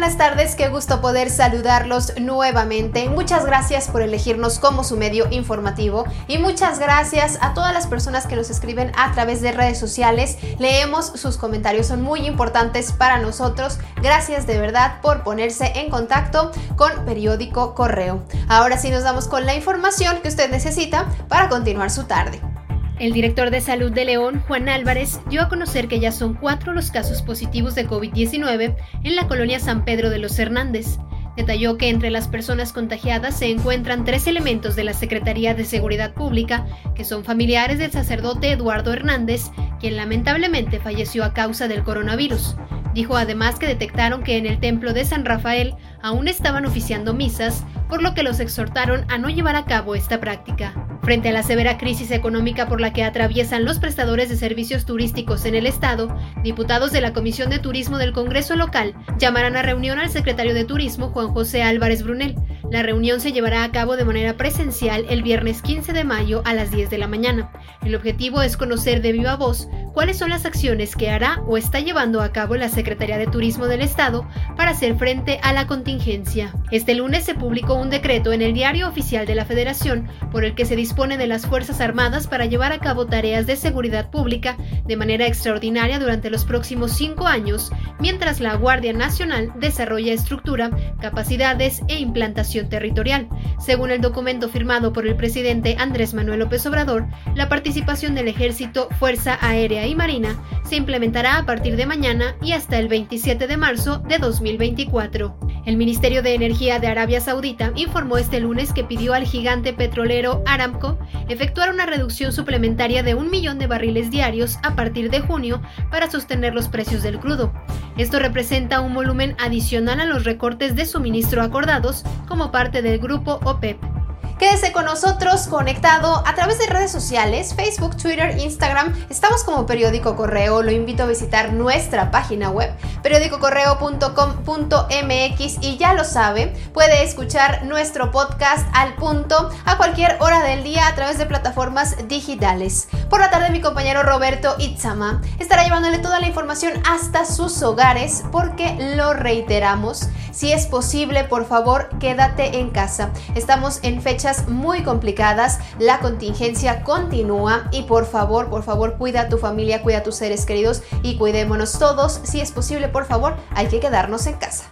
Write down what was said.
buenas tardes, qué gusto poder saludarlos nuevamente. Muchas gracias por elegirnos como su medio informativo y muchas gracias a todas las personas que nos escriben a través de redes sociales. Leemos sus comentarios, son muy importantes para nosotros. Gracias de verdad por ponerse en contacto con Periódico Correo. Ahora sí nos damos con la información que usted necesita para continuar su tarde. El director de salud de León, Juan Álvarez, dio a conocer que ya son cuatro los casos positivos de COVID-19 en la colonia San Pedro de los Hernández. Detalló que entre las personas contagiadas se encuentran tres elementos de la Secretaría de Seguridad Pública, que son familiares del sacerdote Eduardo Hernández, quien lamentablemente falleció a causa del coronavirus. Dijo además que detectaron que en el templo de San Rafael aún estaban oficiando misas, por lo que los exhortaron a no llevar a cabo esta práctica. Frente a la severa crisis económica por la que atraviesan los prestadores de servicios turísticos en el Estado, diputados de la Comisión de Turismo del Congreso local llamarán a reunión al secretario de Turismo, Juan José Álvarez Brunel. La reunión se llevará a cabo de manera presencial el viernes 15 de mayo a las 10 de la mañana. El objetivo es conocer de viva voz cuáles son las acciones que hará o está llevando a cabo la Secretaría de Turismo del Estado para hacer frente a la contingencia. Este lunes se publicó un decreto en el Diario Oficial de la Federación por el que se dispone de las Fuerzas Armadas para llevar a cabo tareas de seguridad pública de manera extraordinaria durante los próximos cinco años, mientras la Guardia Nacional desarrolla estructura, capacidades e implantación territorial. Según el documento firmado por el presidente Andrés Manuel López Obrador, la participación del Ejército, Fuerza Aérea y Marina se implementará a partir de mañana y hasta el 27 de marzo de 2024. El Ministerio de Energía de Arabia Saudita informó este lunes que pidió al gigante petrolero Aramco efectuar una reducción suplementaria de un millón de barriles diarios a partir de junio para sostener los precios del crudo. Esto representa un volumen adicional a los recortes de suministro acordados como parte del grupo OPEP. Quédese con nosotros conectado a través de redes sociales, Facebook, Twitter, Instagram. Estamos como Periódico Correo. Lo invito a visitar nuestra página web, periódicocorreo.com.mx y ya lo sabe, puede escuchar nuestro podcast al punto a cualquier hora del día a través de plataformas digitales. Por la tarde mi compañero Roberto Itzama estará llevándole toda la información hasta sus hogares porque lo reiteramos, si es posible, por favor, quédate en casa. Estamos en fecha muy complicadas, la contingencia continúa y por favor, por favor, cuida a tu familia, cuida a tus seres queridos y cuidémonos todos. Si es posible, por favor, hay que quedarnos en casa.